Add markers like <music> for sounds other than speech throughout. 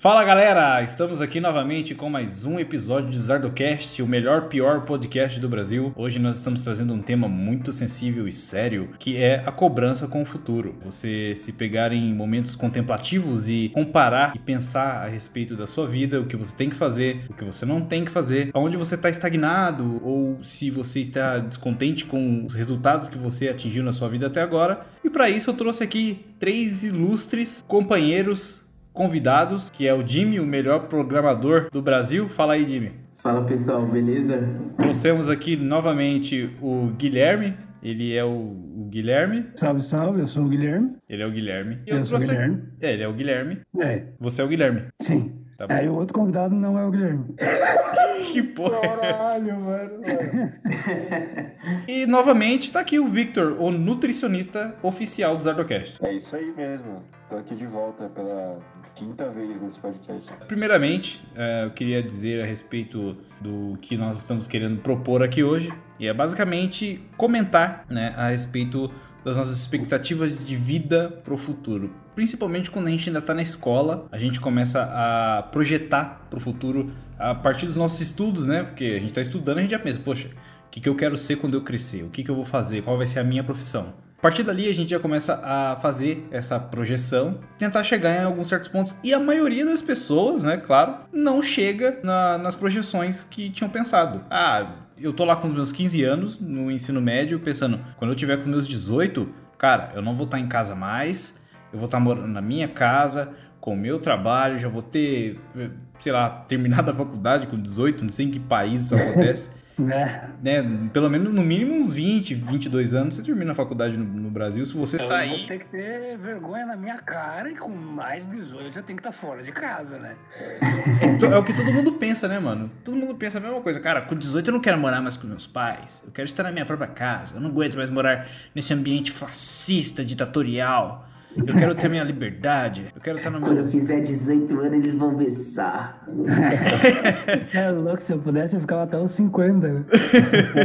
Fala galera, estamos aqui novamente com mais um episódio de Zardocast, o melhor pior podcast do Brasil. Hoje nós estamos trazendo um tema muito sensível e sério, que é a cobrança com o futuro. Você se pegar em momentos contemplativos e comparar e pensar a respeito da sua vida, o que você tem que fazer, o que você não tem que fazer, aonde você está estagnado ou se você está descontente com os resultados que você atingiu na sua vida até agora. E para isso eu trouxe aqui três ilustres companheiros convidados, que é o Jimmy, o melhor programador do Brasil. Fala aí, Jimmy. Fala pessoal, beleza? Trouxemos aqui novamente o Guilherme. Ele é o, o, Guilherme. Salve, salve, eu sou o Guilherme. Ele é o Guilherme. Eu, eu sou o Guilherme. É, ele é o Guilherme. É. Você é o Guilherme. Sim. Tá bom. É, e o outro convidado não é o Guilherme. <laughs> que porra Caralho, é mano. e novamente tá aqui o Victor, o nutricionista oficial do Zardocast. É isso aí mesmo. Tô aqui de volta pela quinta vez nesse podcast. Primeiramente, é, eu queria dizer a respeito do que nós estamos querendo propor aqui hoje. E é basicamente comentar né, a respeito das nossas expectativas de vida para o futuro. Principalmente quando a gente ainda está na escola, a gente começa a projetar para o futuro a partir dos nossos estudos, né? Porque a gente está estudando, a gente já pensa, poxa, o que, que eu quero ser quando eu crescer? O que, que eu vou fazer? Qual vai ser a minha profissão? A partir dali a gente já começa a fazer essa projeção, tentar chegar em alguns certos pontos e a maioria das pessoas, né, claro, não chega na, nas projeções que tinham pensado. Ah, eu tô lá com os meus 15 anos no ensino médio pensando, quando eu tiver com meus 18, cara, eu não vou estar em casa mais, eu vou estar morando na minha casa, com o meu trabalho, já vou ter, sei lá, terminado a faculdade com 18, não sei em que país isso <laughs> acontece. É. Né? Pelo menos, no mínimo, uns 20, 22 anos você termina a faculdade no, no Brasil. Se você eu sair. Ter que ter vergonha na minha cara e com mais de 18 eu tenho que estar fora de casa, né? É, é, o que todo mundo pensa, né, mano? Todo mundo pensa a mesma coisa. Cara, com 18 eu não quero morar mais com meus pais. Eu quero estar na minha própria casa. Eu não aguento mais morar nesse ambiente fascista, ditatorial. Eu quero ter minha liberdade. Eu quero estar no Quando meu... eu fizer 18 anos, eles vão besar. <laughs> é louco, se eu pudesse, eu ficava até os 50.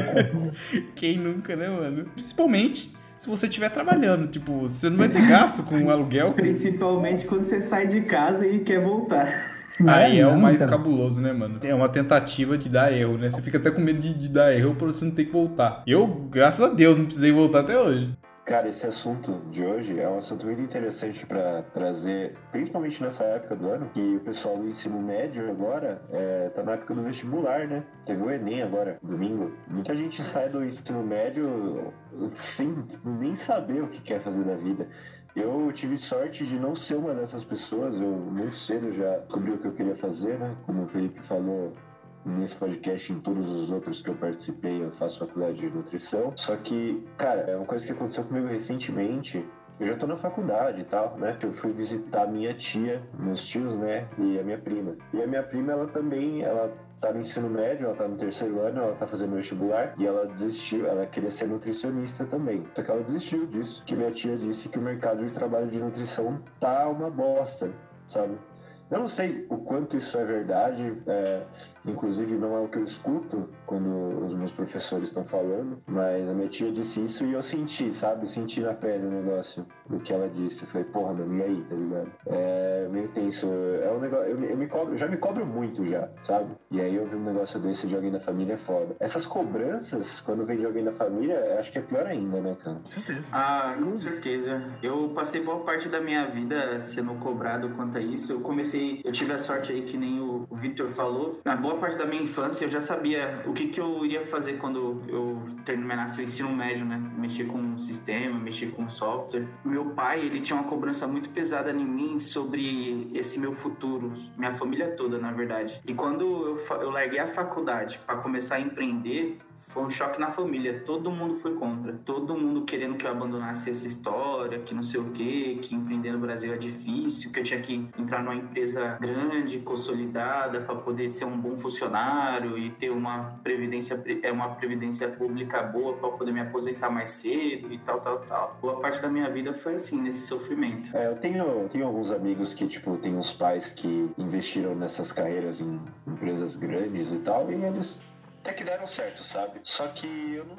<laughs> Quem nunca, né, mano? Principalmente se você estiver trabalhando. Tipo, você não vai ter gasto com o aluguel. Principalmente quando você sai de casa e quer voltar. Aí é, o mais cara. cabuloso, né, mano? É uma tentativa de dar erro, né? Você fica até com medo de, de dar erro pra você não ter que voltar. Eu, graças a Deus, não precisei voltar até hoje. Cara, esse assunto de hoje é um assunto muito interessante para trazer, principalmente nessa época do ano, que o pessoal do ensino médio agora é, tá na época do vestibular, né? Teve o Enem agora, domingo. Muita gente sai do ensino médio sem nem saber o que quer fazer da vida. Eu tive sorte de não ser uma dessas pessoas. Eu muito cedo já descobri o que eu queria fazer, né? Como o Felipe falou, nesse podcast em todos os outros que eu participei, eu faço faculdade de nutrição. Só que, cara, é uma coisa que aconteceu comigo recentemente. Eu já tô na faculdade e tal, né? Eu fui visitar minha tia, meus tios, né? E a minha prima. E a minha prima, ela também, ela tá no ensino médio, ela tá no terceiro ano, ela tá fazendo vestibular e ela desistiu, ela queria ser nutricionista também. Só que ela desistiu disso, que minha tia disse que o mercado de trabalho de nutrição tá uma bosta, sabe? Eu não sei o quanto isso é verdade, é, inclusive não é o que eu escuto quando os meus professores estão falando, mas a minha tia disse isso e eu senti, sabe? Senti na pele o negócio do que ela disse. Eu falei, porra, meu, e aí, tá ligado? É meio tenso. É um negócio. Eu, eu me cobro, já me cobro muito já, sabe? E aí eu vi um negócio desse de alguém da família é foda. Essas cobranças, quando vem de alguém da família, acho que é pior ainda, né, cara? Com certeza. Ah, com certeza. Eu passei boa parte da minha vida sendo cobrado quanto a isso. Eu comecei eu tive a sorte aí que nem o, o Victor falou. Na boa parte da minha infância eu já sabia o que, que eu iria fazer quando eu terminasse o ensino médio, né? Mexer com o sistema, mexer com software. Meu pai, ele tinha uma cobrança muito pesada em mim sobre esse meu futuro, minha família toda, na verdade. E quando eu, eu larguei a faculdade para começar a empreender, foi um choque na família. Todo mundo foi contra. Todo mundo querendo que eu abandonasse essa história, que não sei o quê, que empreender no Brasil é difícil, que eu tinha que entrar numa empresa grande, consolidada, para poder ser um bom funcionário e ter uma previdência, é uma previdência pública boa para poder me aposentar mais cedo e tal, tal, tal. Boa parte da minha vida foi assim, nesse sofrimento. É, eu tenho, tenho alguns amigos que, tipo, tem uns pais que investiram nessas carreiras em empresas grandes e tal, e eles até que deram certo, sabe? Só que eu não.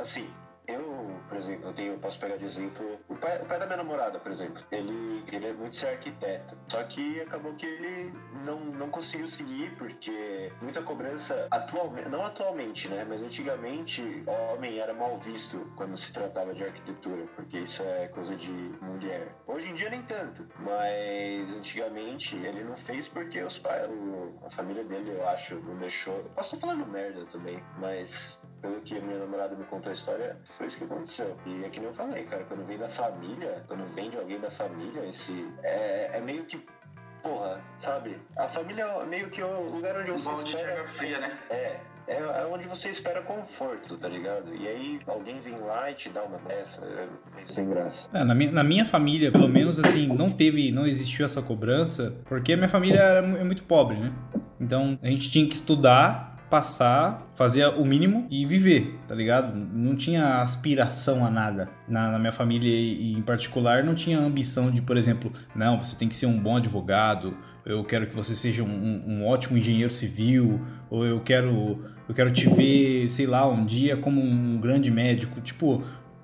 Assim, eu, por exemplo, eu tenho, eu posso pegar de exemplo o pai, o pai da minha namorada, por exemplo. Ele queria muito ser arquiteto. Só que acabou que ele não, não conseguiu seguir porque muita cobrança atualmente, não atualmente, né? Mas antigamente homem era mal visto quando se tratava de arquitetura, porque isso é coisa de mulher. Hoje em dia nem tanto, mas antigamente ele não fez porque os pais, a família dele, eu acho, não deixou. Posso estar falando merda também, mas pelo que a minha namorada me contou a história, foi isso que aconteceu. E é que nem eu falei, cara, quando vem da família, quando vem de alguém da família, esse é, é meio que porra, sabe? A família é meio que o lugar onde você de espera. água fria, né? É, é, é onde você espera conforto, tá ligado? E aí alguém vem lá e te dá uma dessa, é sem graça. É, na, minha, na minha família, pelo menos, assim, não teve, não existiu essa cobrança, porque a minha família era, é muito pobre, né? Então a gente tinha que estudar, passar, fazer o mínimo e viver, tá ligado? Não tinha aspiração a nada. Na, na minha família, e em particular, não tinha ambição de, por exemplo, não, você tem que ser um bom advogado, eu quero que você seja um, um- ótimo engenheiro civil, ou eu quero, eu quero te ver, sei lá, um dia como um grande médico. Tipo,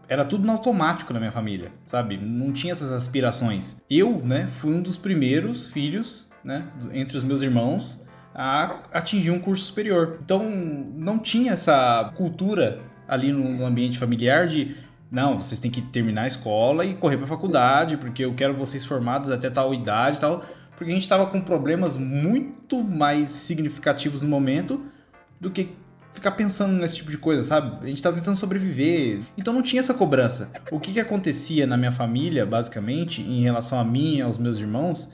era tudo no automático na minha família, sabe? Não tinha essas aspirações. Eu, né, fui um dos primeiros filhos, né, entre os meus irmãos a atingir um curso superior. Então, não tinha essa cultura ali no, ambiente familiar de não, vocês têm que terminar a escola e correr para a faculdade, porque eu quero vocês formados até tal idade e tal, porque a gente estava com problemas muito mais significativos no momento do que ficar pensando nesse tipo de coisa, sabe? A gente tava tentando sobreviver. Então não tinha essa cobrança. O que que acontecia na minha família, basicamente, em relação a mim e aos meus irmãos,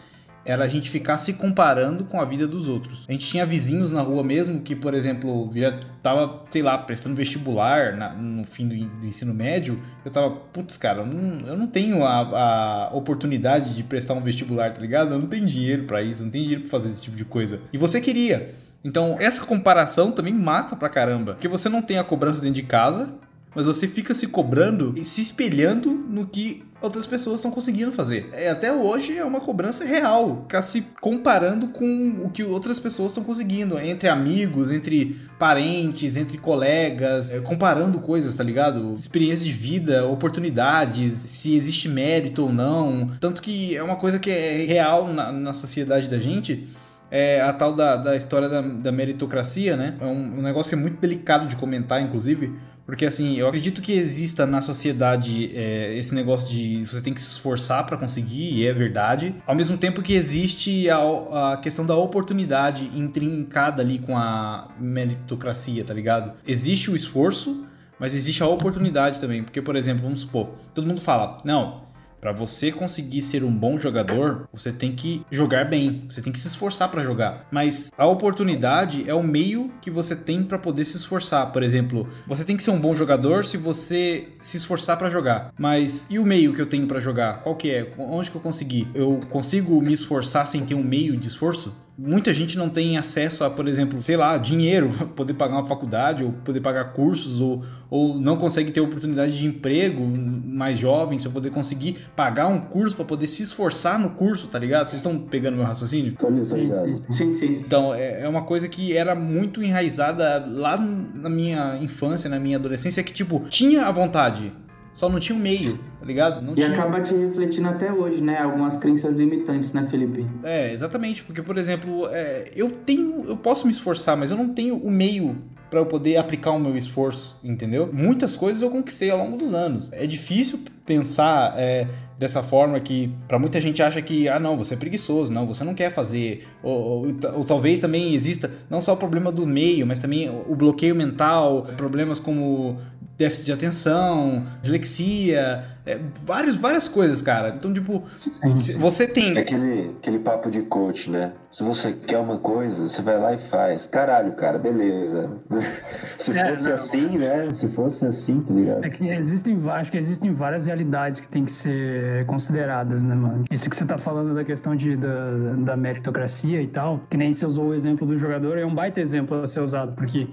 era a gente ficar se comparando com a vida dos outros. A gente tinha vizinhos na rua mesmo que, por exemplo, já tava, sei lá, prestando vestibular na- no fim do, do ensino médio. Eu tava, putz, cara, eu não, eu não tenho a, a oportunidade de prestar um vestibular, tá ligado? Eu não tenho dinheiro pra isso, não tenho dinheiro pra fazer esse tipo de coisa. E você queria. Então, essa comparação também mata pra caramba. Porque você não tem a cobrança dentro de casa, mas você fica se cobrando e se espelhando no que outras pessoas estão conseguindo fazer. É, até hoje é uma cobrança real, ficar se comparando com o que outras pessoas estão conseguindo, entre amigos, entre parentes, entre colegas, é, comparando coisas, tá ligado? Experiências de vida, oportunidades, se existe mérito ou não. Tanto que é uma coisa que é real na, na sociedade da gente, é a tal da, da história da, da meritocracia, né? É um, um negócio que é muito delicado de comentar, inclusive, porque assim, eu acredito que exista na sociedade é, esse negócio de você tem que se esforçar para conseguir, e é verdade. Ao mesmo tempo que existe a, a questão da oportunidade intrincada ali com a meritocracia, tá ligado? Existe o esforço, mas existe a oportunidade também. Porque, por exemplo, vamos supor, todo mundo fala, não, Pra você conseguir ser um bom jogador, você tem que jogar bem, você tem que se esforçar pra jogar. Mas a oportunidade é o meio que você tem pra poder se esforçar. Por exemplo, você tem que ser um bom jogador se você se esforçar pra jogar. Mas e o meio que eu tenho pra jogar? Qual que é? Onde que eu consegui? Eu consigo me esforçar sem ter um meio de esforço? Muita gente não tem acesso a, por exemplo, sei lá, dinheiro para <laughs> poder pagar uma faculdade ou poder pagar cursos ou, ou não consegue ter oportunidade de emprego mais jovens para poder conseguir pagar um curso para poder se esforçar no curso, tá ligado? Vocês estão pegando meu raciocínio? Tá Sim, ligado? sim, sim. Sim, sim. Então, é é uma coisa que era muito enraizada lá na minha infância, na minha adolescência, que, tipo, tinha a vontade, só não tinha o meio, tá ligado? Não E tinha. acaba te refletindo até hoje, né? Algumas crenças limitantes, né, Felipe? É, exatamente, porque, por exemplo, é, eu tenho. Eu posso me esforçar, mas eu não tenho o meio para eu poder aplicar o meu esforço, entendeu? Muitas coisas eu conquistei ao longo dos anos. É difícil pensar é, dessa forma que, para muita gente, acha que, ah, não, você é preguiçoso, não, você não quer fazer. Ou, ou, ou talvez também exista não só o problema do meio, mas também o bloqueio mental, problemas como déficit de atenção, dislexia, é, vários, várias coisas, cara. Então, tipo, você tem. É aquele, aquele papo de coach, né? Se você quer uma coisa, você vai lá e faz. Caralho, cara, beleza. <laughs> Se É, fosse não. assim, né? Se fosse assim, tá ligado? É que existem, acho que existem várias realidades que tem que ser consideradas, né, mano? Isso que você tá falando da questão de, da, da meritocracia e tal, que nem você usou o exemplo do jogador, é um baita exemplo a ser usado, porque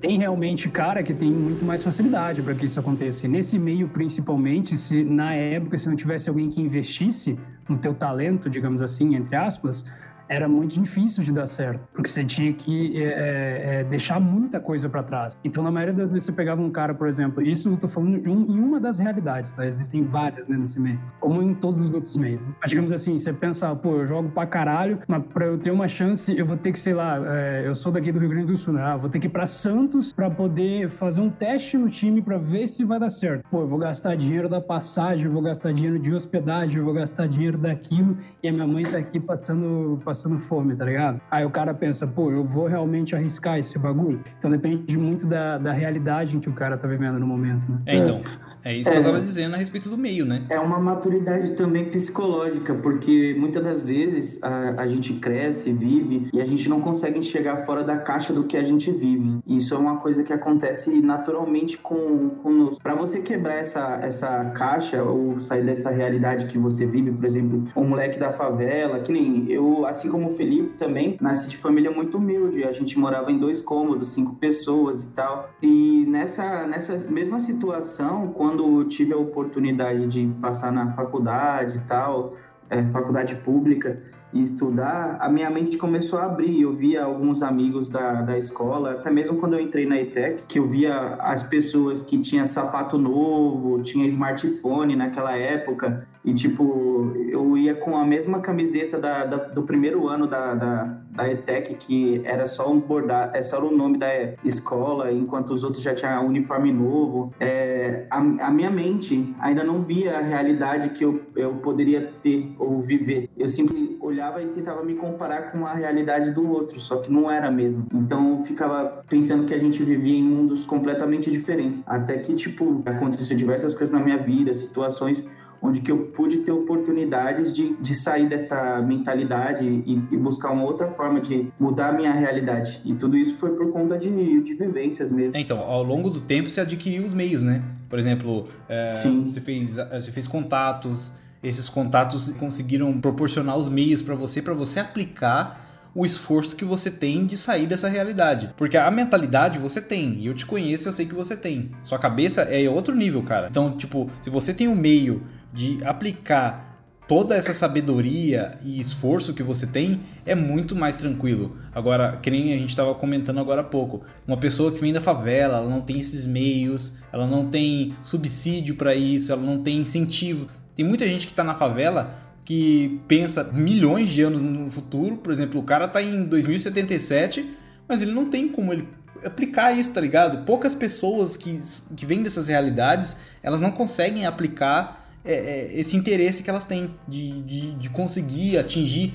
tem realmente cara que tem muito mais facilidade para que isso aconteça. E nesse meio, principalmente, se na época, se não tivesse alguém que investisse no teu talento, digamos assim, entre aspas, era muito difícil de dar certo, porque você tinha que é, é, é deixar muita coisa para trás. Então, na maioria das vezes, você pegava um cara, por exemplo, isso eu tô falando em, em uma das realidades, tá? Existem várias né, nesse meio, como em todos os outros meios. Né? Mas, digamos assim, você pensa, pô, eu jogo pra caralho, mas pra eu ter uma chance, eu vou ter que, sei lá, é, eu sou daqui do Rio Grande do Sul, né? Ah, vou ter que ir pra Santos para poder fazer um teste no time para ver se vai dar certo. Pô, eu vou gastar dinheiro da passagem, eu vou gastar dinheiro de hospedagem, eu vou gastar dinheiro daquilo e a minha mãe tá aqui passando, passando fome, tá ligado? Aí o cara pensa, pô, eu vou realmente arriscar esse bagulho? Então depende muito da, da realidade em que o cara tá vivendo no momento, né? É, então. É isso que é, eu estava dizendo a respeito do meio, né? É uma maturidade também psicológica, porque muitas das vezes a, a gente cresce, vive e a gente não consegue enxergar fora da caixa do que a gente vive. Isso é uma coisa que acontece naturalmente com conosco. Para você quebrar essa, essa caixa ou sair dessa realidade que você vive, por exemplo, um moleque da favela, que nem eu, assim como o Felipe também, nasci de família muito humilde. A gente morava em dois cômodos, cinco pessoas e tal. E nessa, nessa mesma situação, quando tive a oportunidade de passar na faculdade e tal, é, faculdade pública, e estudar, a minha mente começou a abrir. Eu via alguns amigos da, da escola, até mesmo quando eu entrei na ETEC, que eu via as pessoas que tinham sapato novo, tinha smartphone naquela época, e, tipo, eu ia com a mesma camiseta da, da do primeiro ano da, da, da, ETEC, que era só um bordado, é só o nome da escola, enquanto os outros já tinham uniforme novo. É, a, a, minha mente ainda não via a realidade que eu, eu poderia ter ou viver. Eu sempre olhava e tentava me comparar com a realidade do outro, só que não era mesmo. Então eu ficava pensando que a gente vivia em mundos completamente diferentes. Até que, tipo, aconteceu diversas coisas na minha vida, situações onde que eu pude ter oportunidades de, de sair dessa mentalidade e, e, buscar uma outra forma de mudar a minha realidade. E tudo isso foi por conta de, de vivências mesmo. É, então, ao longo do tempo você adquiriu os meios, né? Por exemplo, é, você, fez, você fez contatos, esses contatos conseguiram proporcionar os meios para você, para você aplicar o esforço que você tem de sair dessa realidade. Porque a mentalidade você tem, e eu te conheço, eu sei que você tem. Sua cabeça é outro nível, cara. Então, tipo, se você tem o um meio de aplicar toda essa sabedoria e esforço que você tem, é muito mais tranquilo. Agora, que nem a gente estava comentando agora há pouco, uma pessoa que vem da favela, ela não tem esses meios, ela não tem subsídio para isso, ela não tem incentivo. Tem muita gente que está na favela que pensa milhões de anos no futuro. Por exemplo, o cara está em 2077, mas ele não tem como ele aplicar isso, tá ligado? Poucas pessoas que, que vêm dessas realidades, elas não conseguem aplicar é, é, esse interesse que elas têm de, de, de conseguir atingir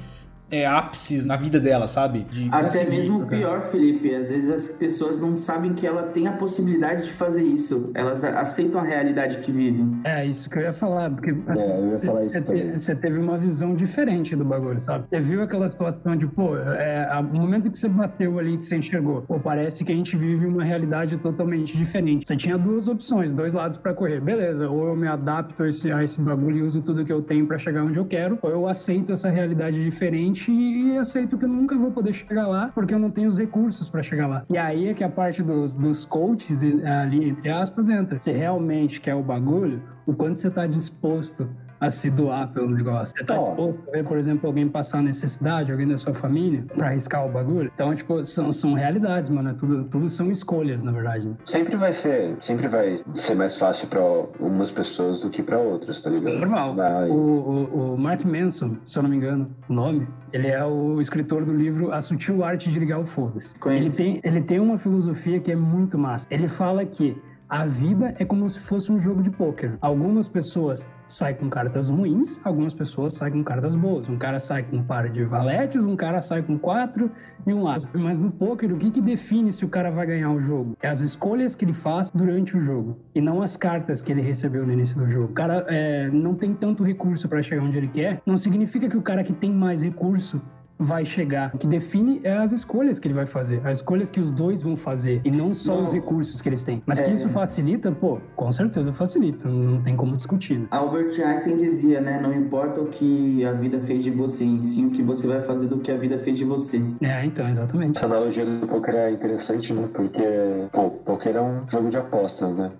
é, ápices na vida dela, sabe? De Até mesmo pior, Felipe. Às vezes as pessoas não sabem que ela tem a possibilidade de fazer isso. Elas aceitam a realidade que vivem. É, isso que eu ia falar. Porque assim, você teve uma visão diferente do bagulho, sabe? Você viu aquela situação de, pô, é, o momento que você bateu ali, que você enxergou, pô, parece que a gente vive uma realidade totalmente diferente. Você tinha duas opções, dois lados para correr. Beleza, ou eu me adapto a esse, a esse bagulho e uso tudo que eu tenho para chegar onde eu quero, ou eu aceito essa realidade diferente e aceito que eu nunca vou poder chegar lá porque eu não tenho os recursos para chegar lá. E aí é que a parte dos, dos coaches ali, entre aspas, entra. Se realmente quer o bagulho, o quanto você está disposto a se doar pelo negócio. Você tá oh. disposto a ver, por exemplo, alguém passar necessidade, alguém da sua família, pra arriscar o bagulho? Então, tipo, são, são realidades, mano. É tudo, tudo são escolhas, na verdade. Né? Sempre vai ser, sempre vai ser mais fácil pra umas pessoas do que pra outras, tá ligado? Normal. Mas... O, o, o Mark Manson, se eu não me engano, o nome, ele é o escritor do livro A Sutil Arte de Ligar o Foda-se. Ele tem, ele tem uma filosofia que é muito massa. Ele fala que a vida é como se fosse um jogo de pôquer. Algumas pessoas sai com cartas ruins, algumas pessoas saem com cartas boas. Um cara sai com um par de valetes, um cara sai com quatro e um as. Mas no poker, o que, que define se o cara vai ganhar o jogo? É as escolhas que ele faz durante o jogo e não as cartas que ele recebeu no início do jogo. O cara é, não tem tanto recurso para chegar onde ele quer, não significa que o cara que tem mais recurso vai chegar. O que define é as escolhas que ele vai fazer, as escolhas que os dois vão fazer e não só não. os recursos que eles têm. Mas é... que isso facilita, pô, com certeza facilita, não tem como discutir. Né? Albert Einstein dizia, né, não importa o que a vida fez de você, em sim o que você vai fazer do que a vida fez de você. É, então, exatamente. Essa analogia do poker é interessante, né, porque, pô, poker é um jogo de apostas, né?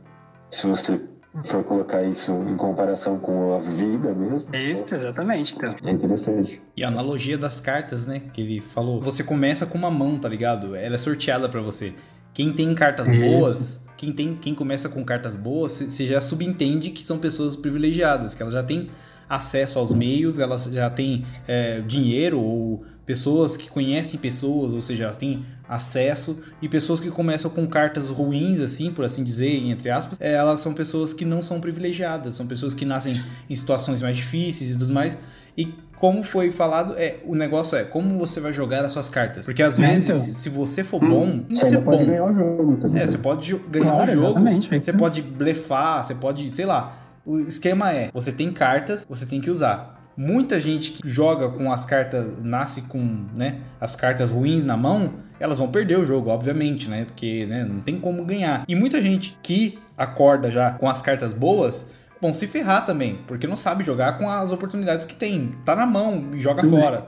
Se você for colocar isso em comparação com a vida mesmo. Isso, exatamente. Então. É interessante. E a analogia das cartas, né? Que ele falou. Você começa com uma mão, tá ligado? Ela é sorteada para você. Quem tem cartas Isso. boas, quem, tem, quem começa com cartas boas, você já subentende que são pessoas privilegiadas, que elas já têm acesso aos meios, elas já têm é, dinheiro ou pessoas que conhecem pessoas, ou seja, elas têm acesso, e pessoas que começam com cartas ruins, assim, por assim dizer, entre aspas, é, elas são pessoas que não são privilegiadas, são pessoas que nascem em situações mais difíceis e tudo mais. E como foi falado, é o negócio é como você vai jogar as suas cartas. Porque às É, vezes, então. se você for bom, Você ser ainda pode bom. ganhar o jogo também. É, você pode ganhar Claro, o jogo, exatamente, é você pode blefar, você pode, sei lá. O esquema é, você tem cartas, você tem que usar. Muita gente que joga com as cartas, nasce com, né, as cartas ruins na mão, elas vão perder o jogo, obviamente, né? Porque, né, não tem como ganhar. E muita gente que acorda já com as cartas boas, vão se ferrar também, porque não sabe jogar com as oportunidades que tem. Tá na mão e joga Uhum. fora.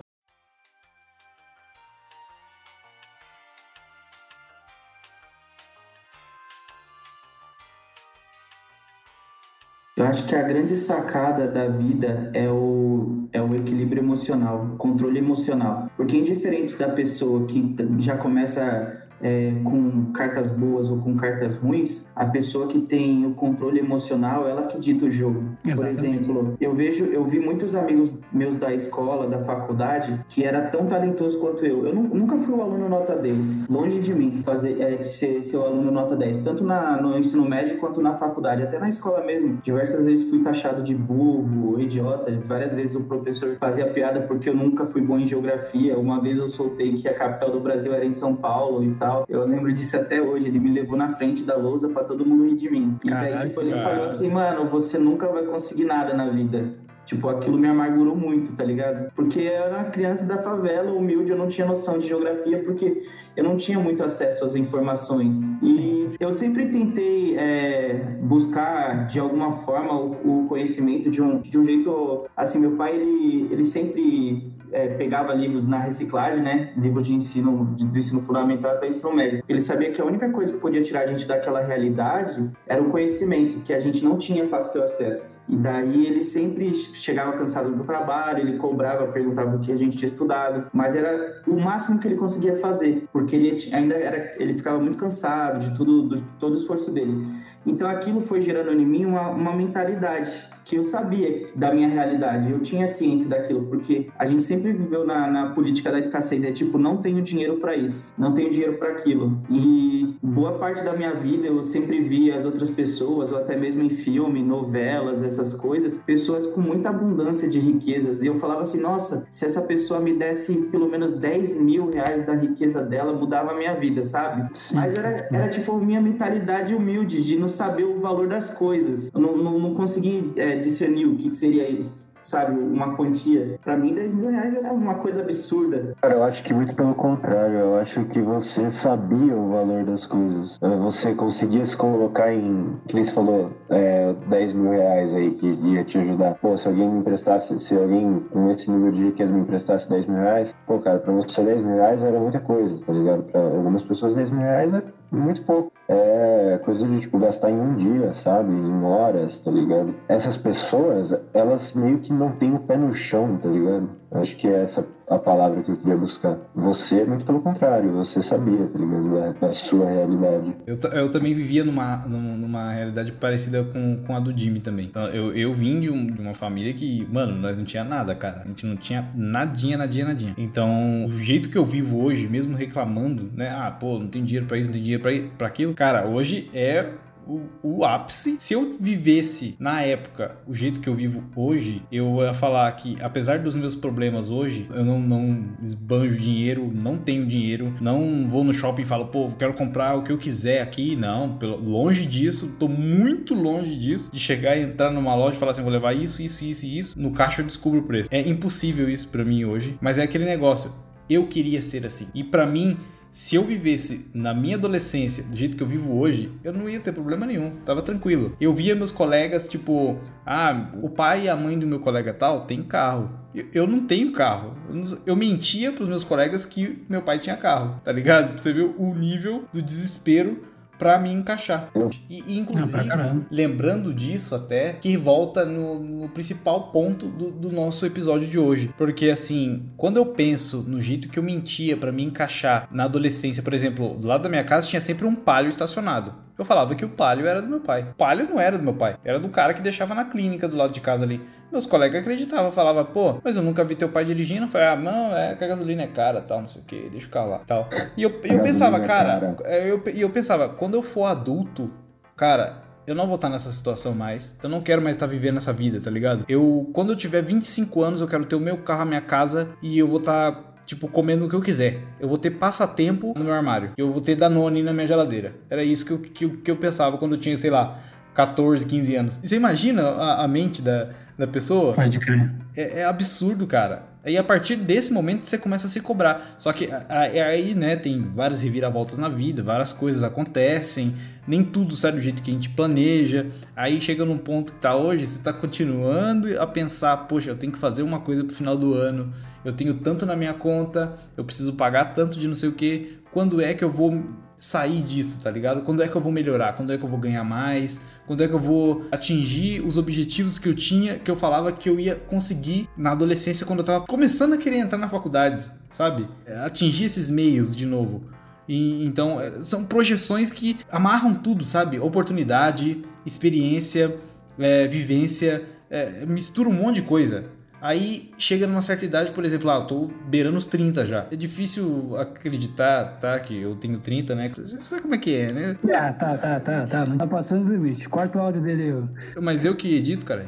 Eu acho que a grande sacada da vida é o, é o equilíbrio emocional, controle emocional. Porque indiferente da pessoa que já começa é, com cartas boas ou com cartas ruins, a pessoa que tem o controle emocional, ela que dita o jogo. Por Exatamente. exemplo, eu vejo, eu vi muitos amigos meus da escola, da faculdade, que era tão talentoso quanto eu. Eu nu- nunca fui o aluno nota 10, longe de mim fazer é, ser, ser o aluno nota 10, tanto na, no ensino médio quanto na faculdade, até na escola mesmo. Diversas vezes fui taxado de burro, idiota, várias vezes o professor fazia piada porque eu nunca fui bom em geografia. Uma vez eu soltei que a capital do Brasil era em São Paulo e tal. Eu lembro disso até hoje. Ele me levou na frente da lousa pra todo mundo rir de mim. E daí, Caralho, tipo, ele cara. falou assim, mano, você nunca vai conseguir nada na vida. Tipo, aquilo me amargurou muito, tá ligado? Porque eu era uma criança da favela, humilde, eu não tinha noção de geografia, porque eu não tinha muito acesso às informações. E eu sempre tentei é, buscar, de alguma forma, o, o conhecimento de um, de um jeito... Assim, meu pai, ele, ele sempre é, pegava livros na reciclagem, né? Livros de ensino, de, do ensino fundamental até ensino médio. Porque ele sabia que a única coisa que podia tirar a gente daquela realidade era o conhecimento, que a gente não tinha fácil acesso. E daí ele sempre chegava cansado do trabalho, ele cobrava, perguntava o que a gente tinha estudado, mas era o máximo que ele conseguia fazer, porque ele ainda era, ele ficava muito cansado de tudo, de todo o esforço dele. Então aquilo foi gerando em mim uma, uma mentalidade que eu sabia da minha realidade, eu tinha ciência daquilo, porque a gente sempre viveu na, na política da escassez, é tipo, não tenho dinheiro para isso, não tenho dinheiro para aquilo. E boa parte da minha vida eu sempre vi as outras pessoas, ou até mesmo em filme, novelas, essas coisas, pessoas com muita abundância de riquezas. E eu falava assim, nossa, se essa pessoa me desse pelo menos 10 mil reais da riqueza dela, mudava a minha vida, sabe? Sim. Mas era, era tipo minha mentalidade humilde de não saber o valor das coisas. Eu não, não, não consegui é, discernir o que, que seria isso, sabe? Uma quantia. Pra mim, 10 mil reais era uma coisa absurda. Cara, eu acho que muito pelo contrário. Eu acho que você sabia o valor das coisas. Eh, Você conseguia se colocar em, que nem você falou, é, 10 mil reais aí que ia te ajudar. Pô, se alguém me emprestasse, se alguém com esse nível de riqueza me emprestasse 10 mil reais, pô, cara, pra você 10 mil reais era muita coisa, tá ligado? Pra algumas pessoas 10 mil reais é muito pouco. É coisa de, tipo, gastar em um dia, sabe? Em horas, tá ligado? Essas pessoas, elas meio que não têm o pé no chão, tá ligado? Acho que é essa a palavra que eu queria buscar. Você, muito pelo contrário, você sabia, tá ligado? Da, sua realidade. Eu, eu também vivia numa, num- numa realidade parecida com, com a do Jimmy também. Então, eu, eu vim de, um- de uma família que, mano, nós não tinha nada, cara. A gente não tinha nadinha, nadinha, nadinha. Então, o jeito que eu vivo hoje, mesmo reclamando, né? Ah, pô, não tem dinheiro pra isso, não tem dinheiro pra, pra aquilo. Cara, hoje é o, o ápice. Se eu vivesse na época o jeito que eu vivo hoje, eu ia falar que, apesar dos meus problemas hoje, eu não, não esbanjo dinheiro, não tenho dinheiro, não vou no shopping e falo, pô, quero comprar o que eu quiser aqui. Não, pelo, longe disso, tô muito longe disso, de chegar e entrar numa loja e falar assim, vou levar isso, isso, isso e isso. No caixa eu descubro o preço. É impossível isso pra mim hoje, mas é aquele negócio. Eu queria ser assim. E pra mim, se eu vivesse na minha adolescência do jeito que eu vivo hoje, eu não ia ter problema nenhum, tava tranquilo. Eu via meus colegas, tipo, ah, o pai e a mãe do meu colega tal tem carro. Eu, não tenho carro. Eu, mentia pros meus colegas que meu pai tinha carro, tá ligado? Você ver o nível do desespero pra me encaixar. E, e, inclusive, Não, lembrando disso até, que volta no, no principal ponto do, do nosso episódio de hoje. Porque assim, quando eu penso no jeito que eu mentia pra me encaixar na adolescência, por exemplo, do lado da minha casa tinha sempre um palio estacionado. Eu falava que o palio era do meu pai. O palio não era do meu pai, era do cara que deixava na clínica do lado de casa ali. Meus colegas acreditavam, falavam, pô, mas eu nunca vi teu pai dirigindo. Eu falei, ah, não, é que a gasolina é cara, tal, não sei o que, deixa o carro lá, tal. E eu, eu pensava, é cara, é, eu, e eu pensava, quando eu for adulto, cara, eu não vou estar nessa situação mais. Eu não quero mais estar vivendo essa vida, tá ligado? Eu, quando eu tiver 25 anos, eu quero ter o meu carro, a minha casa e eu vou estar. Tipo, comendo o que eu quiser. Eu vou ter passatempo no meu armário. Eu vou ter Danone na minha geladeira. Era isso que eu, que, eu- que eu pensava quando eu tinha, sei lá, 14, 15 anos. E você imagina a, a mente da, da pessoa? Pode crer. É, é absurdo, cara. Aí a partir desse momento você começa a se cobrar. Só que aí, né, tem várias reviravoltas na vida, várias coisas acontecem, nem tudo sai do jeito que a gente planeja. Aí chega num ponto que tá hoje, você tá continuando a pensar, poxa, eu tenho que fazer uma coisa pro final do ano, eu tenho tanto na minha conta, eu preciso pagar tanto de não sei o que. Quando é que eu vou sair disso, tá ligado? Quando é que eu vou melhorar? Quando é que eu vou ganhar mais? Quando é que eu vou atingir os objetivos que eu tinha, que eu falava que eu ia conseguir na adolescência, quando eu tava começando a querer entrar na faculdade, sabe? É, Atingir esses meios de novo. E, então, é, são projeções que amarram tudo, sabe? Oportunidade, experiência, é, vivência, é, mistura um monte de coisa. Aí chega numa certa idade, por exemplo, ah, eu tô beirando os 30 já. É difícil acreditar, tá? Que eu tenho 30, né? Você sabe como é que é, né? Ah, tá, tá, tá, tá. Não tá passando do limite. Corta o áudio dele aí. Mas eu que edito, cara.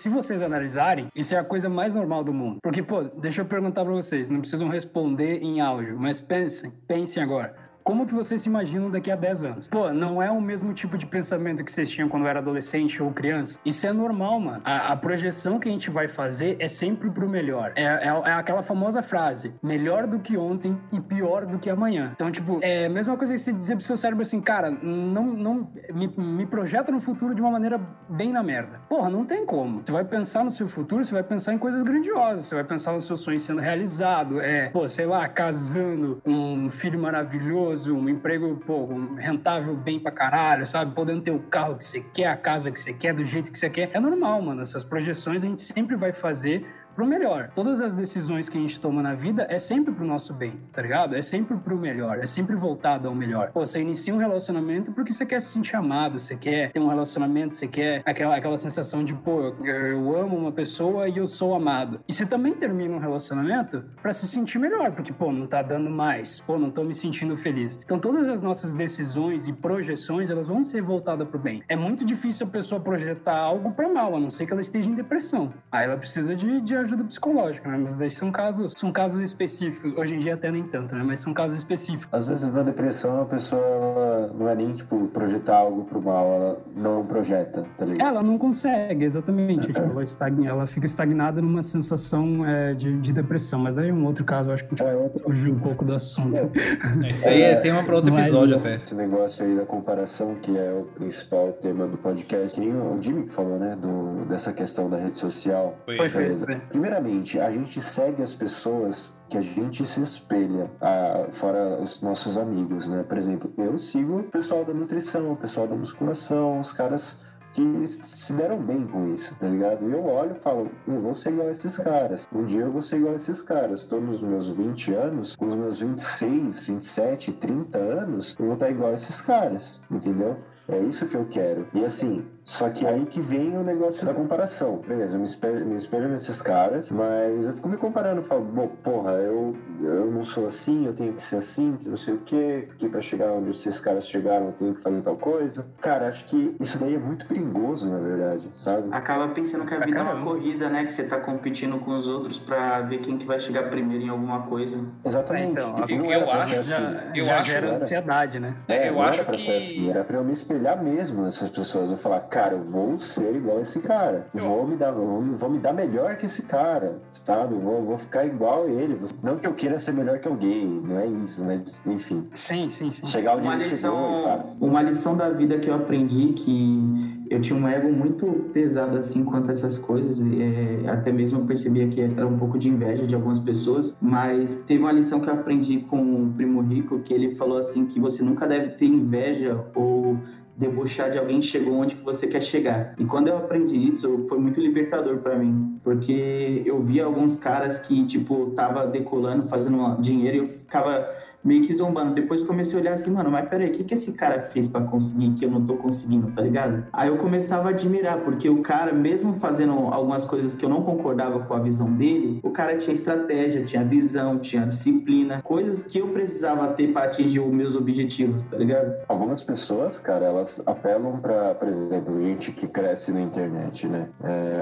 Se vocês analisarem, isso é a coisa mais normal do mundo. Porque, pô, deixa eu perguntar pra vocês, não precisam responder em áudio, mas pensem, pensem agora. Como que vocês se imaginam daqui a 10 anos? Pô, não é o mesmo tipo de pensamento que vocês tinham quando era adolescente ou criança. Isso é normal, mano. A, a projeção que a gente vai fazer é sempre pro melhor. É, é, é aquela famosa frase: melhor do que ontem e pior do que amanhã. Então, tipo, é a mesma coisa que você dizer pro seu cérebro assim, cara, não, não me, me projeta no futuro de uma maneira bem na merda. Porra, não tem como. Você vai pensar no seu futuro, você vai pensar em coisas grandiosas, você vai pensar no seu sonho sendo realizado, é, pô, sei lá, casando, um filho maravilhoso, um emprego, pô, rentável bem pra caralho, sabe? Podendo ter o carro que você quer, a casa que você quer, do jeito que você quer. É normal, mano. Essas projeções a gente sempre vai fazer pro melhor. Todas as decisões que a gente toma na vida é sempre pro nosso bem, tá ligado? É sempre pro melhor, é sempre voltado ao melhor. Pô, você inicia um relacionamento porque você quer se sentir amado, você quer ter um relacionamento, você quer aquela, aquela sensação de, pô, eu, amo uma pessoa e eu sou amado. E você também termina um relacionamento pra se sentir melhor, porque, pô, não tá dando mais, pô, não tô me sentindo feliz. Então todas as nossas decisões e projeções, elas vão ser voltadas pro bem. É muito difícil a pessoa projetar algo pra mal, a não ser que ela esteja em depressão. Aí ela precisa de, de ajuda psicológica, né? Mas daí são casos, são casos específicos. Hoje em dia até nem tanto, né? Mas são casos específicos. Às vezes na depressão a pessoa não é nem tipo projetar algo pro mal, ela não projeta, tá ligado? Ela não consegue, exatamente. Tipo, ela, estagna, ela fica estagnada numa sensação é, de, de depressão. Mas daí é um outro caso, acho que a É, fugiu um pouco do assunto. Isso aí é tema pra outro Mas- episódio até. Esse negócio aí da comparação, que é o principal tema do podcast, que nem o Jimmy que falou, né? Do, dessa questão da rede social. Foi, foi, foi. Primeiramente, a gente segue as pessoas que a gente se espelha, ah, fora os nossos amigos, né? Por exemplo, eu sigo o pessoal da nutrição, o pessoal da musculação, os caras que se deram bem com isso, tá ligado? E eu olho e falo, eu vou ser igual a esses caras. Um dia eu vou ser igual a esses caras. Tô nos meus 20 anos, com os meus 26, 27, 30 anos, eu vou estar igual a esses caras, entendeu? É isso que eu quero. E assim, só que aí que vem o negócio da comparação. Beleza, eu me espelho, me espelho nesses caras, mas eu fico me comparando, falo, "Bom, porra, eu, eu não sou assim, eu tenho que ser assim, que não sei o quê, que pra chegar onde esses caras chegaram eu tenho que fazer tal coisa. Cara, acho que isso daí é muito perigoso, na verdade, sabe? Acaba pensando que a vida é uma corrida, né? Que você tá competindo com os outros pra ver quem que vai chegar primeiro em alguma coisa. Exatamente. então, E não eu pra acho- assim. Já, Eu já acho- gera ansiedade, né? É, eu não acho era pra que- assim, era pra eu me espelhar mesmo nessas pessoas. Eu falar, cara, eu vou ser igual a esse cara. Vou me dar, vou, vou me dar melhor que esse cara, sabe? Vou, vou ficar igual a ele. Não que eu queira ser melhor que alguém, não é isso, mas enfim. Sim, sim, sim. Chegar onde Uma ele chegou, cara. lição, uma lição da vida que eu aprendi que eu tinha um ego muito pesado assim quanto a essas coisas, é, até mesmo eu percebia que era um pouco de inveja de algumas pessoas, mas teve uma lição que eu aprendi com o Primo Rico, que ele falou assim que você nunca deve ter inveja ou debochar de alguém chegou onde que você quer chegar. E quando eu aprendi isso, foi muito libertador para mim, porque eu via alguns caras que tipo tava decolando, fazendo dinheiro e eu ficava meio que zombando. Depois comecei a olhar assim, mano, mas peraí, o que, que esse cara fez para conseguir que eu não tô conseguindo, tá ligado? Aí eu começava a admirar, porque o cara, mesmo fazendo algumas coisas que eu não concordava com a visão dele, o cara tinha estratégia, tinha visão, tinha disciplina, coisas que eu precisava ter para atingir os meus objetivos, tá ligado? Algumas pessoas, cara, elas apelam para, por exemplo, gente que cresce na internet, né?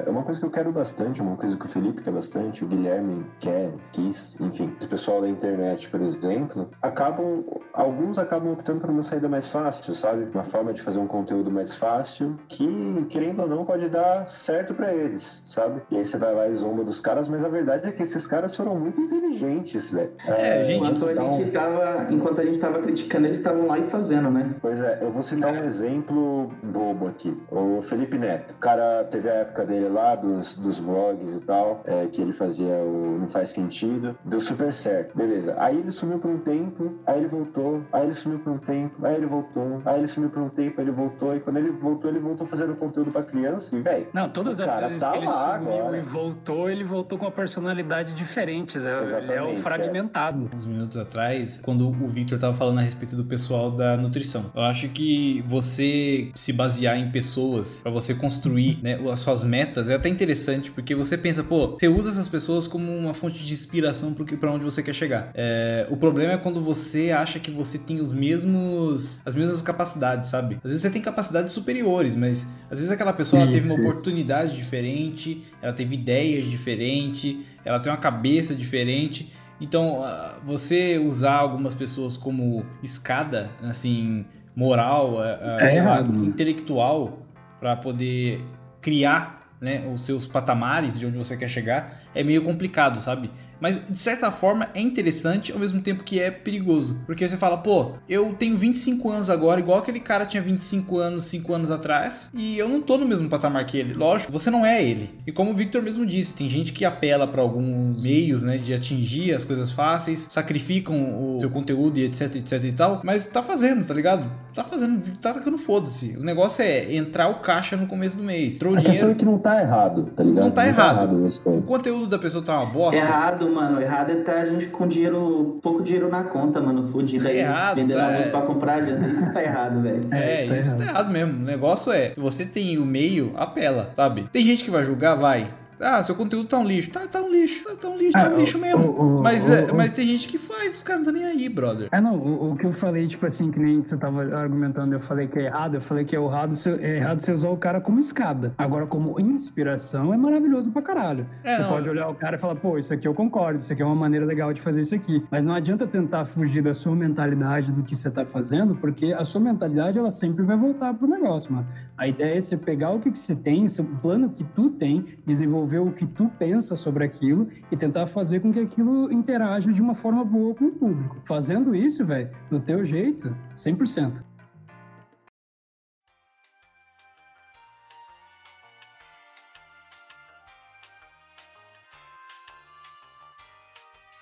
É uma coisa que eu quero bastante, uma coisa que o Felipe quer bastante, o Guilherme quer, quis, enfim. Esse pessoal da internet, por exemplo, acabam, alguns acabam optando por uma saída mais fácil, sabe? Uma forma de fazer um conteúdo mais fácil que, querendo ou não, pode dar certo para eles, sabe? E aí você vai lá e zomba dos caras, mas a verdade é que esses caras foram muito inteligentes, velho. É, é, gente, enquanto a gente tava, enquanto a gente tava criticando, eles estavam lá e fazendo, né? Pois é, eu vou citar um exemplo bobo aqui. O Felipe Neto. O cara teve a época dele lá, dos, dos vlogs e tal, é, que ele fazia o Não Faz Sentido. Deu super certo. Beleza. Aí ele sumiu por um tempo tempo, aí ele voltou, aí ele sumiu por um tempo, aí ele voltou, aí ele sumiu por um tempo, aí ele voltou, e quando ele voltou, ele voltou fazendo conteúdo pra criança, e velho. Não, todas as vezes tá que ele sumiu agora. e voltou, ele voltou com uma personalidade diferente, é, ele é o fragmentado. É. Uns minutos atrás, quando o Victor tava falando a respeito do pessoal da nutrição, eu acho que você se basear em pessoas para você construir né, as suas metas é até interessante, porque você pensa, pô, você usa essas pessoas como uma fonte de inspiração para onde você quer chegar. É, o problema é quando você acha que você tem os mesmos as mesmas capacidades, sabe? Às vezes você tem capacidades superiores, mas às vezes aquela pessoa isso, teve uma isso. oportunidade diferente, ela teve ideias diferentes, ela tem uma cabeça diferente. Então, ah, você usar algumas pessoas como escada, assim, moral, ah, ah, é lá, intelectual, para poder criar né, os seus patamares de onde você quer chegar, é meio complicado, sabe? Mas de certa forma é interessante ao mesmo tempo que é perigoso. Porque você fala, pô, eu tenho 25 anos agora, igual aquele cara tinha 25 anos 5 anos atrás, e eu não tô no mesmo patamar que ele. Lógico, você não é ele. E como o Victor mesmo disse, tem gente que apela para alguns meios, né, de atingir as coisas fáceis, sacrificam o seu conteúdo e etc, etc e tal, mas tá fazendo, tá ligado? Tá fazendo, tá tacando foda-se. O negócio é entrar o caixa no começo do mês. Trou a dinheiro. é que não tá errado, tá ligado? Não tá não errado. Tá errado o conteúdo da pessoa tá uma bosta. Errado mano. Errado é tá a gente com dinheiro, pouco dinheiro na conta, mano. Fudido aí. Errado, vendendo tá, é. pra comprar. Isso tá errado, velho. É, é, isso, tá, errado. tá errado mesmo. O negócio é, se você tem o meio, apela, sabe? Tem gente que vai julgar, vai. Ah, seu conteúdo tá um lixo. Tá, tá um lixo. Tá, tá um lixo, tá um ah, lixo mesmo. O, o, mas, o, é, mas tem gente que faz, os caras não estão nem aí, brother. É, não, o, que eu falei, tipo assim, que nem você tava argumentando, eu falei que é errado, eu falei que é errado, é errado você usar o cara como escada. Agora, como inspiração, é maravilhoso pra caralho. É, você não, pode olhar o cara e falar, pô, isso aqui eu concordo, isso aqui é uma maneira legal de fazer isso aqui. Mas não adianta tentar fugir da sua mentalidade do que você tá fazendo, porque a sua mentalidade, ela sempre vai voltar pro negócio, mano. A ideia é você pegar o que, que você tem, o plano que tu tem, desenvolver o que tu pensa sobre aquilo e tentar fazer com que aquilo interaja de uma forma boa com o público. Fazendo isso, velho, do teu jeito, 100%.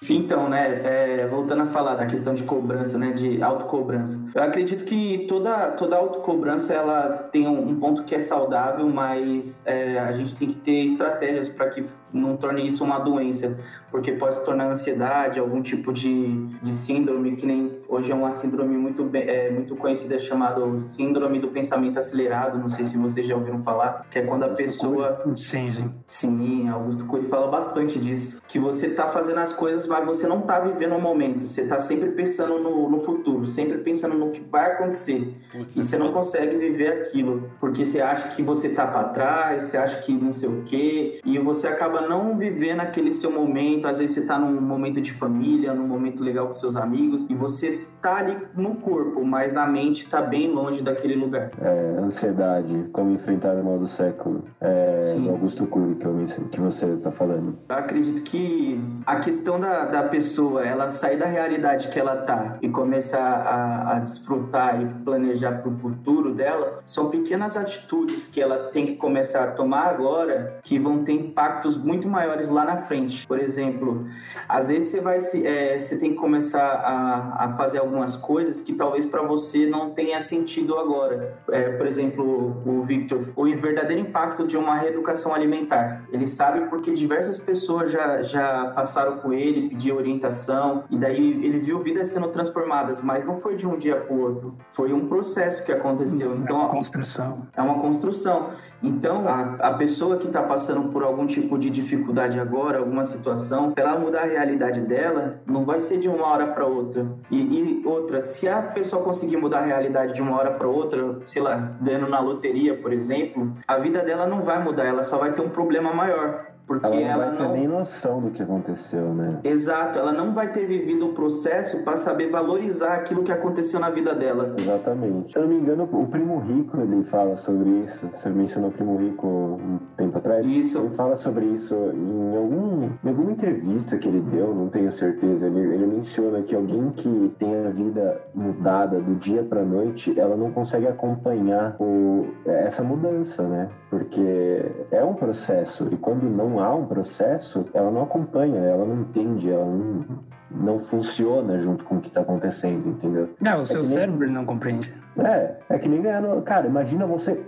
Então, né, é, voltando a falar da questão de cobrança, né, de autocobrança. Eu acredito que toda, toda autocobrança, ela tem um, um ponto que é saudável, mas é, a gente tem que ter estratégias para que não torne isso uma doença, porque pode se tornar ansiedade, algum tipo de, de síndrome, que nem hoje é uma síndrome muito, é, muito conhecida chamada síndrome do pensamento acelerado, não sei se vocês já ouviram falar, que é quando a pessoa... Sim, sim. Sim, Augusto Cury fala bastante disso, que você tá fazendo as coisas, mas você não tá vivendo o momento, você tá sempre pensando no, no futuro, sempre pensando no que vai acontecer, Putz, e você não consegue viver aquilo, porque você acha que você tá para trás, você acha que não sei o quê, e você acaba para não viver naquele seu momento. Às vezes você tá num momento de família, num momento legal com seus amigos, e você tá ali no corpo, mas na mente tá bem longe daquele lugar. É, ansiedade, como enfrentar o mal do século. É, do Augusto Cury, que, eu, que você tá falando. Eu acredito que a questão da, da pessoa, ela sair da realidade que ela tá e começar a, a desfrutar e planejar pro futuro dela, são pequenas atitudes que ela tem que começar a tomar agora que vão ter impactos muito maiores lá na frente. Por exemplo, às vezes você vai é, você tem que começar a, a fazer algumas coisas que talvez para você não tenha sentido agora. É, por exemplo, o Victor, o verdadeiro impacto de uma reeducação alimentar. Ele sabe porque diversas pessoas já, já passaram com ele, pediu orientação e daí ele viu vidas sendo transformadas, mas não foi de um dia para o outro. Foi um processo que aconteceu. Então, é uma construção. É uma construção. Então, a, a pessoa que está passando por algum tipo de dificuldade agora, alguma situação, para ela mudar a realidade dela, não vai ser de uma hora para outra. E, e, outra, se a pessoa conseguir mudar a realidade de uma hora para outra, sei lá, ganhando na loteria, por exemplo, a vida dela não vai mudar, ela só vai ter um problema maior. Porque ela não ela vai ter não... nem noção do que aconteceu, né? Exato, ela não vai ter vivido o processo para saber valorizar aquilo que aconteceu na vida dela. Exatamente. Se eu não me engano, o Primo Rico ele fala sobre isso. Você mencionou o Primo Rico um tempo atrás. Isso. Ele fala sobre isso em, algum, em alguma entrevista que ele deu, não tenho certeza. Ele, ele menciona que alguém que tem a vida mudada do dia para noite, ela não consegue acompanhar o, essa mudança, né? Porque é um processo e quando não há um processo, ela não acompanha, ela não entende, ela não, não funciona junto com o que está acontecendo, entendeu? Não, o seu é cérebro nem... não compreende. É, é que nem ganhar. Cara, imagina você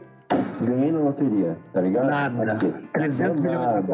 ganhei na loteria, tá ligado? Nada. Aqui. 300 milhões.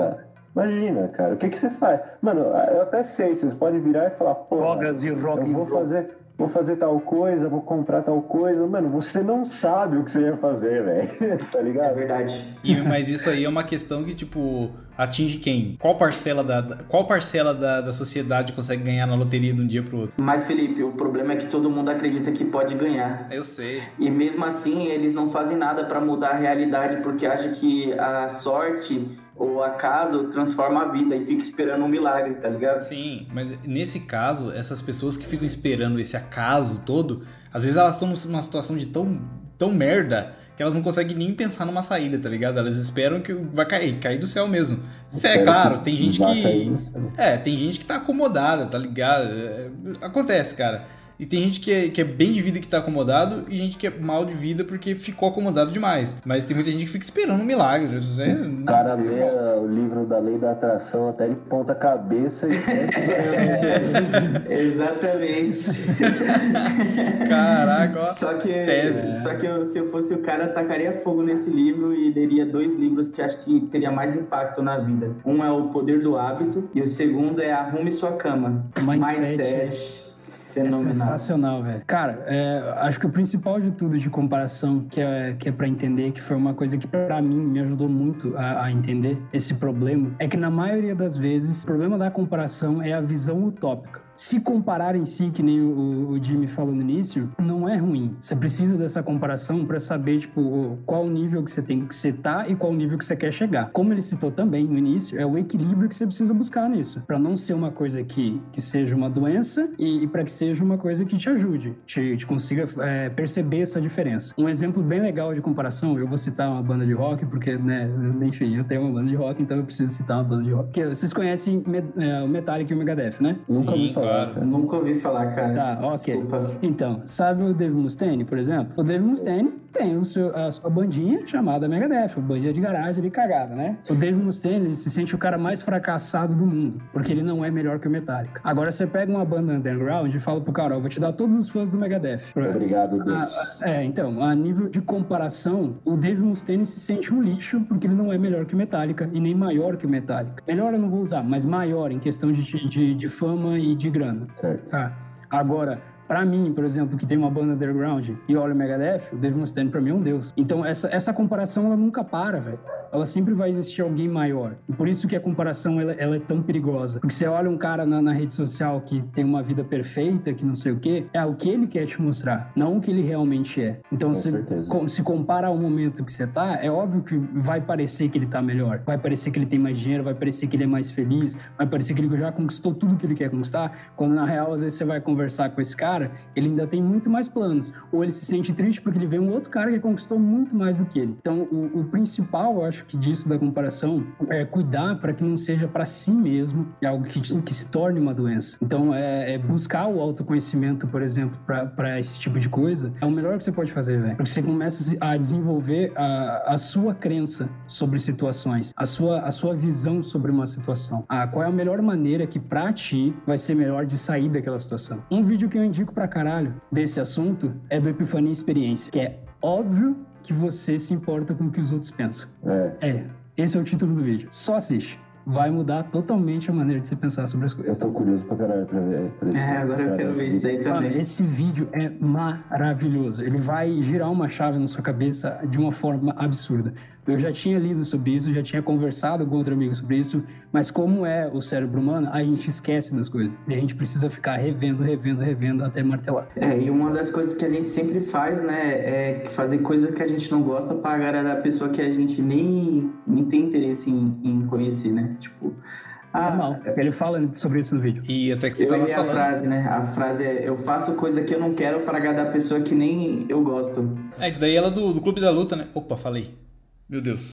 Imagina, cara, o que, que você faz? Mano, eu até sei, vocês podem virar e falar, pô, eu vou fazer, vou fazer tal coisa, vou comprar tal coisa. Mano, você não sabe o que você ia fazer, velho. <laughs> tá ligado? É verdade. E, mas isso aí é uma questão que, tipo, atinge quem? Qual parcela da, qual parcela da, da sociedade consegue ganhar na loteria de um dia pro outro? Mas, Felipe, o problema é que todo mundo acredita que pode ganhar. Eu sei. E mesmo assim, eles não fazem nada para mudar a realidade porque acham que a sorte ou acaso transforma a vida e fica esperando um milagre, tá ligado? Sim, mas nesse caso, essas pessoas que ficam esperando esse acaso todo, às vezes elas estão numa situação de tão, tão merda que elas não conseguem nem pensar numa saída, tá ligado? Elas esperam que vai cair, cair do céu mesmo. Isso é claro, tem gente que. É, tem gente que tá acomodada, tá ligado? É, acontece, cara. E tem gente que é, que é bem de vida que tá acomodado e gente que é mal de vida porque ficou acomodado demais. Mas tem muita gente que fica esperando um milagre. É, o cara lê o livro da lei da atração até ele ponta a cabeça e <laughs> <laughs> Exatamente. <laughs> Caraca, ó. Só que, Tese. Só que eu, se eu fosse o cara, tacaria fogo nesse livro e leria dois livros que acho que teria mais impacto na vida. Um é O Poder do Hábito e o segundo é Arrume Sua Cama. Mindset. Mindset. Fenomenal. É sensacional, velho. Cara, é, acho que o principal de tudo de comparação, que é, que é para entender, que foi uma coisa que para mim me ajudou muito a, a, entender esse problema, é que na maioria das vezes o problema da comparação é a visão utópica se comparar em si, que nem o, o Jimmy falou no início, não é ruim. Você precisa dessa comparação para saber, tipo, qual nível que você tem que setar e qual nível que você quer chegar. Como ele citou também no início, é o equilíbrio que você precisa buscar nisso. para não ser uma coisa que, que seja uma doença e, e para que seja uma coisa que te ajude, te, te consiga é, perceber essa diferença. Um exemplo bem legal de comparação, eu vou citar uma banda de rock, porque, né, enfim, eu tenho uma banda de rock, então eu preciso citar uma banda de rock. Porque vocês conhecem é, o Metallica e o Megadeth, né? Nunca Sim, claro. Eu nunca ouvi falar, cara. Tá, ok. Desculpa. Então, sabe o Dave Mustaine, por exemplo? O Dave Mustaine tem o seu, a sua bandinha chamada Megadeth, bandinha de garagem de cagada, né? O Dave Mustaine ele se sente o cara mais fracassado do mundo, porque ele não é melhor que o Metallica. Agora você pega uma banda underground e fala pro cara, ó, vou te dar todos os fãs do Megadeth. Obrigado, Deus. Ah, é, então, a nível de comparação, o Dave Mustaine se sente um lixo porque ele não é melhor que o Metallica e nem maior que o Metallica. Melhor eu não vou usar, mas maior em questão de, de, de fama e de grana. Certo. Tá. Agora, Pra mim, por exemplo, que tem uma banda underground e olha o Megadeth, o Dave Mustaine pra mim é um deus. Então essa, essa comparação ela nunca para, velho. ela sempre vai existir alguém maior. E por isso que a comparação ela, ela é tão perigosa. Porque você olha um cara na, na, rede social que tem uma vida perfeita, que não sei o quê, é o que ele quer te mostrar, não o que ele realmente é. Então, se, com, se compara ao momento que você tá, é óbvio que vai parecer que ele tá melhor, vai parecer que ele tem mais dinheiro, vai parecer que ele é mais feliz, vai parecer que ele já conquistou tudo que ele quer conquistar, quando na real, às vezes você vai conversar com esse cara, ele ainda tem muito mais planos. Ou ele se sente triste porque ele vê um outro cara que conquistou muito mais do que ele. Então, o, o principal, eu acho que disso da comparação é cuidar para que não seja para si mesmo é algo que, que se torne uma doença. Então, é, é buscar o autoconhecimento, por exemplo, para esse tipo de coisa, é o melhor que você pode fazer, velho. Porque você começa a desenvolver a, a sua crença sobre situações, a sua, a sua visão sobre uma situação. Ah, qual é a melhor maneira que pra ti vai ser melhor de sair daquela situação. Um vídeo que eu indico pra caralho desse assunto é do Epifania Experiência, que é óbvio que você se importa com o que os outros pensam. É. é. Esse é o título do vídeo. Só assiste vai mudar totalmente a maneira de você pensar sobre as coisas. Eu tô curioso pra caralho pra ver. Pra esse, é, agora eu quero ver isso daí também. Mano, esse vídeo é maravilhoso. Ele vai girar uma chave na sua cabeça de uma forma absurda. Eu já tinha lido sobre isso, já tinha conversado com outro amigo sobre isso, mas como é o cérebro humano, a gente esquece das coisas. E a gente precisa ficar revendo, revendo, revendo até martelar. É, e uma das coisas que a gente sempre faz, né, é fazer coisa que a gente não gosta para agradar a pessoa que a gente nem, nem tem interesse em, em conhecer, né? Tipo, ah, não. Ele fala sobre isso no vídeo. E até que você eu tava falando. a frase, né? A frase é: Eu faço coisa que eu não quero para agradar a pessoa que nem eu gosto. É, isso daí ela é do, do Clube da Luta, né? Opa, falei. Meu Deus.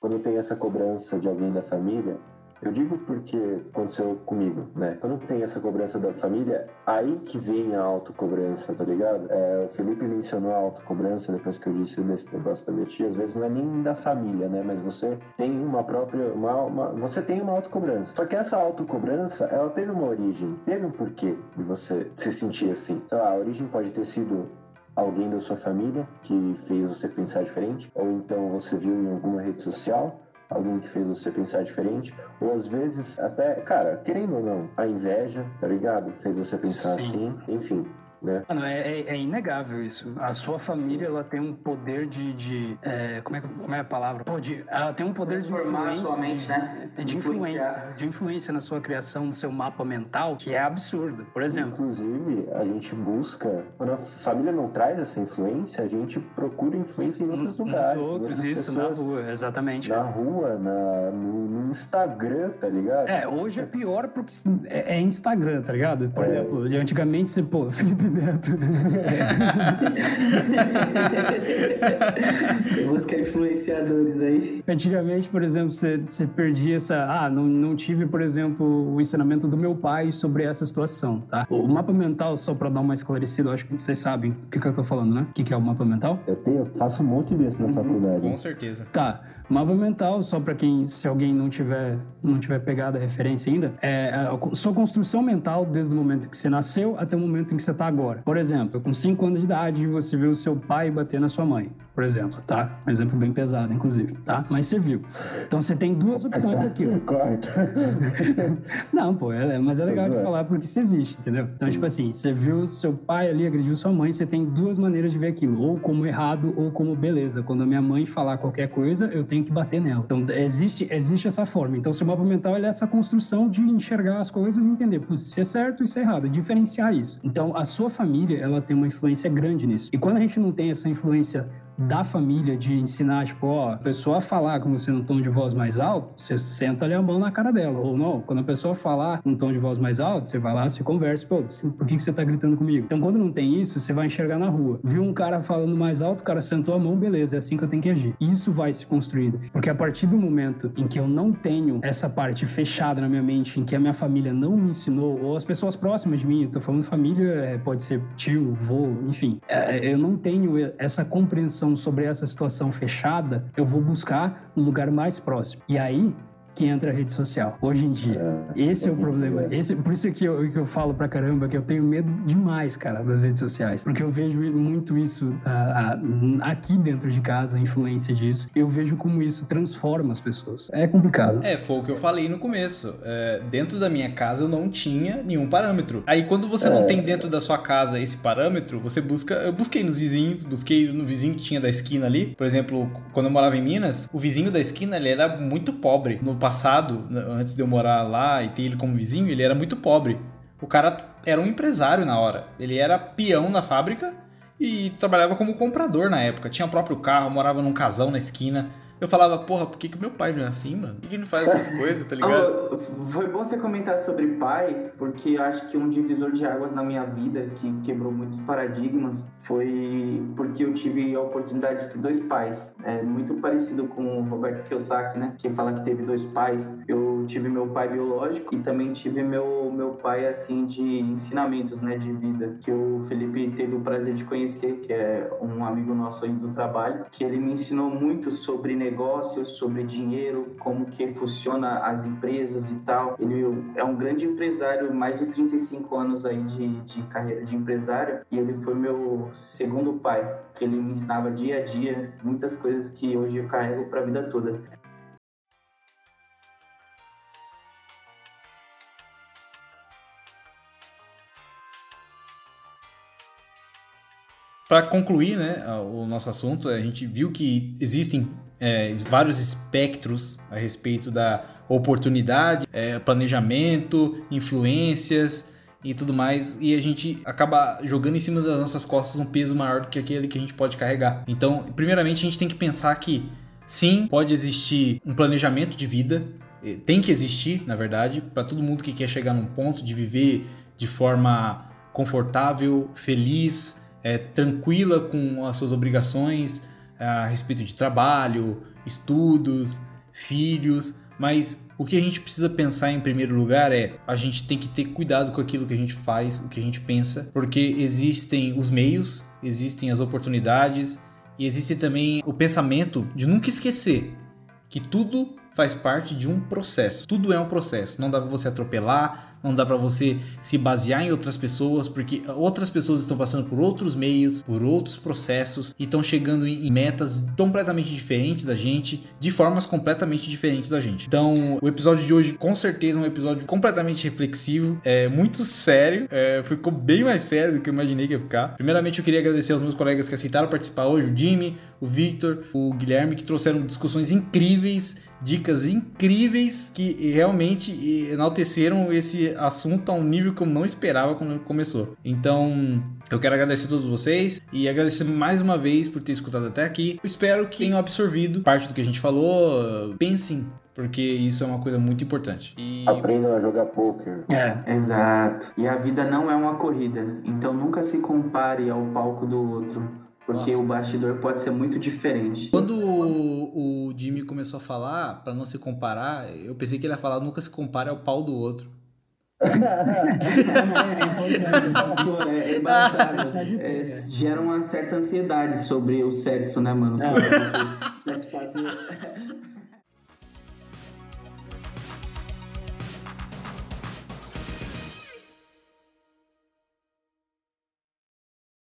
Quando tem essa cobrança de alguém da família, eu digo porque aconteceu comigo, né? Quando tem essa cobrança da família, aí que vem a autocobrança, tá ligado? É, o Felipe mencionou a autocobrança depois que eu disse nesse negócio da minha tia. Às vezes não é nem da família, né? Mas você tem uma própria. Uma, uma, você tem uma autocobrança. Só que essa autocobrança, ela teve uma origem, teve um porquê de você se sentir assim. Sei lá, a origem pode ter sido alguém da sua família que fez você pensar diferente, ou então você viu em alguma rede social alguém que fez você pensar diferente, ou às vezes até, cara, querendo ou não, a inveja, tá ligado? Fez você pensar Sim. assim, enfim né? Mano, é, é, é, inegável isso. A sua família, ela tem um poder de... de é, como, é, como é a palavra? Pô, de, ela tem um poder de influência. Sua mente, né? De, de influência. De influência na sua criação, no seu mapa mental, que é absurdo. Por exemplo... Inclusive, a gente busca... Quando a família não traz essa influência, a gente procura influência em outros lugares. Nos outros, isso, pessoas, na rua, exatamente. Na rua, na, no, no, Instagram, tá ligado? É, hoje é pior porque é, é Instagram, tá ligado? Por é. exemplo, antigamente você, pô, Felipe Neto. <laughs> Busca influenciadores aí. Antigamente, por exemplo, você, você perdia essa. Ah, não, não tive, por exemplo, o ensinamento do meu pai sobre essa situação, tá? O mapa mental, só pra dar uma esclarecida, acho que vocês sabem o que, que eu tô falando, né? O que, que é o mapa mental? Eu tenho, eu faço um monte disso na uhum. faculdade. Com certeza. Tá. Mapa mental, só para quem, se alguém não tiver, não tiver pegado a referência ainda, é a sua construção mental desde o momento que você nasceu até o momento em que você está agora. Por exemplo, com 5 anos de idade, você viu o seu pai bater na sua mãe, por exemplo, tá? Um exemplo bem pesado, inclusive, tá? Mas você viu. Então você tem duas opções <laughs> aqui. <laughs> não, pô, é, mas é legal de falar porque isso existe, entendeu? Então, Sim. tipo assim, você viu seu pai ali agrediu sua mãe, você tem duas maneiras de ver aquilo, ou como errado ou como beleza. Quando a minha mãe falar qualquer coisa, eu tenho que bater nela. Então, existe, existe essa forma. Então, seu mapa mental é essa construção de enxergar as coisas e entender se é certo e se é errado, diferenciar isso. Então, a sua família, ela tem uma influência grande nisso. E quando a gente não tem essa influência da família de ensinar, tipo, ó, a pessoa falar com você num tom de voz mais alto, você senta ali a mão na cara dela. Ou não, quando a pessoa falar num tom de voz mais alto, você vai lá, se conversa, pô, por que, que você tá gritando comigo? Então, quando não tem isso, você vai enxergar na rua. Viu um cara falando mais alto, o cara sentou a mão, beleza, é assim que eu tenho que agir. Isso vai se construindo. Porque a partir do momento em que eu não tenho essa parte fechada na minha mente, em que a minha família não me ensinou, ou as pessoas próximas de mim, eu tô falando família, é, pode ser tio, vô, enfim, é, eu não tenho essa compreensão sobre essa situação fechada, eu vou buscar um lugar mais próximo. E aí que entra a rede social, hoje em dia. É, esse é o problema. Esse, por isso que eu, que eu falo pra caramba que eu tenho medo demais, cara, das redes sociais. Porque eu vejo muito isso uh, aqui dentro de casa, a influência disso. Eu vejo como isso transforma as pessoas. É complicado. É, foi o que eu falei no começo. É, dentro da minha casa eu não tinha nenhum parâmetro. Aí quando você é. não tem dentro da sua casa esse parâmetro, você busca. Eu busquei nos vizinhos, busquei no vizinho que tinha da esquina ali. Por exemplo, quando eu morava em Minas, o vizinho da esquina ele era muito pobre. No passado, antes de eu morar lá e ter ele como vizinho, ele era muito pobre. O cara era um empresário na hora. Ele era peão na fábrica e trabalhava como comprador na época. Tinha o próprio carro, morava num casão na esquina. Eu falava, porra, por que, que meu pai não é assim, mano? Por que, que não faz essas coisas, tá ligado? Oh, foi bom você comentar sobre pai, porque eu acho que um divisor de águas na minha vida, que quebrou muitos paradigmas, foi porque eu tive a oportunidade de ter dois pais. É muito parecido com o Roberto Kiyosaki, né? Que fala que teve dois pais. Eu tive meu pai biológico e também tive meu, meu pai, assim, de ensinamentos, né? De vida. Que o Felipe teve o prazer de conhecer, que é um amigo nosso aí do trabalho, que ele me ensinou muito sobre negócio negócios, sobre dinheiro, como que funciona as empresas e tal. Ele é um grande empresário, mais de 35 anos aí de, de carreira de empresário, e ele foi meu segundo pai, que ele me ensinava dia a dia muitas coisas que hoje eu carrego para a vida toda. Para concluir né, o nosso assunto, a gente viu que existem é, vários espectros a respeito da oportunidade, é, planejamento, influências e tudo mais, e a gente acaba jogando em cima das nossas costas um peso maior do que aquele que a gente pode carregar. Então, primeiramente, a gente tem que pensar que sim, pode existir um planejamento de vida, tem que existir, na verdade, para todo mundo que quer chegar num ponto de viver de forma confortável, feliz, é, tranquila com as suas obrigações, a respeito de trabalho, estudos, filhos, mas o que a gente precisa pensar em primeiro lugar é a gente tem que ter cuidado com aquilo que a gente faz, o que a gente pensa, porque existem os meios, existem as oportunidades e existe também o pensamento de nunca esquecer que tudo faz parte de um processo. Tudo é um processo. Não dá para você atropelar, não dá para você se basear em outras pessoas, porque outras pessoas estão passando por outros meios, por outros processos e estão chegando em metas completamente diferentes da gente, de formas completamente diferentes da gente. Então, o episódio de hoje com certeza é um episódio completamente reflexivo, é muito sério, é, ficou bem mais sério do que eu imaginei que ia ficar. Primeiramente, eu queria agradecer aos meus colegas que aceitaram participar hoje, o Jimmy, o Victor, o Guilherme, que trouxeram discussões incríveis dicas incríveis que realmente enalteceram esse assunto a um nível que eu não esperava quando começou. Então, eu quero agradecer a todos vocês e agradecer mais uma vez por ter escutado até aqui. Eu espero que tenham absorvido parte do que a gente falou. Pensem porque isso é uma coisa muito importante. E... Aprendam a jogar poker. É, exato. E a vida não é uma corrida, então nunca se compare ao palco do outro. Porque Nossa. o bastidor pode ser muito diferente. Quando o, o Jimmy começou a falar, para não se comparar, eu pensei que ele ia falar nunca se compare ao pau do outro. É, é, é, é, gera uma certa ansiedade sobre o sexo, né, mano? Sobre satisfazer.